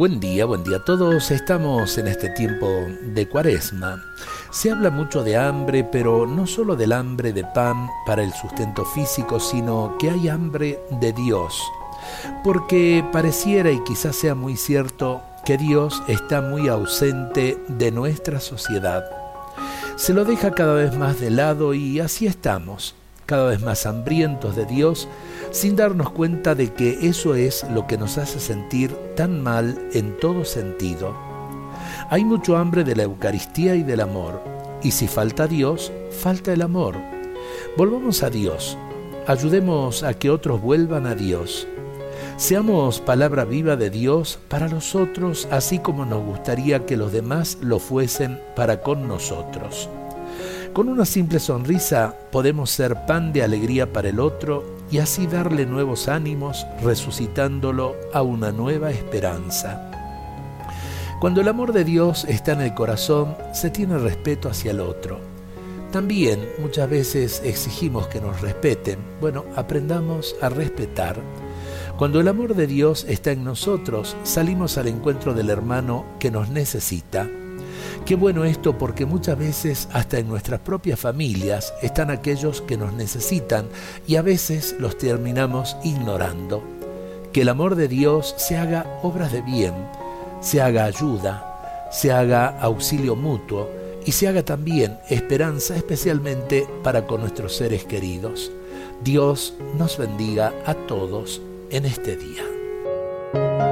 Buen día, buen día a todos. Estamos en este tiempo de cuaresma. Se habla mucho de hambre, pero no solo del hambre de pan para el sustento físico, sino que hay hambre de Dios. Porque pareciera, y quizás sea muy cierto, que Dios está muy ausente de nuestra sociedad. Se lo deja cada vez más de lado y así estamos, cada vez más hambrientos de Dios, sin darnos cuenta de que eso es lo que nos hace sentir tan mal en todo sentido. Hay mucho hambre de la Eucaristía y del amor, y si falta Dios, falta el amor. Volvamos a Dios, ayudemos a que otros vuelvan a Dios. Seamos palabra viva de Dios para los otros, así como nos gustaría que los demás lo fuesen para con nosotros. Con una simple sonrisa podemos ser pan de alegría para el otro y así darle nuevos ánimos, resucitándolo a una nueva esperanza. Cuando el amor de Dios está en el corazón, se tiene respeto hacia el otro. También muchas veces exigimos que nos respeten. Bueno, aprendamos a respetar. Cuando el amor de Dios está en nosotros, salimos al encuentro del hermano que nos necesita Qué bueno esto porque muchas veces hasta en nuestras propias familias están aquellos que nos necesitan y a veces los terminamos ignorando. Que el amor de Dios se haga obras de bien, se haga ayuda, se haga auxilio mutuo y se haga también esperanza especialmente para con nuestros seres queridos. Dios nos bendiga a todos en este día.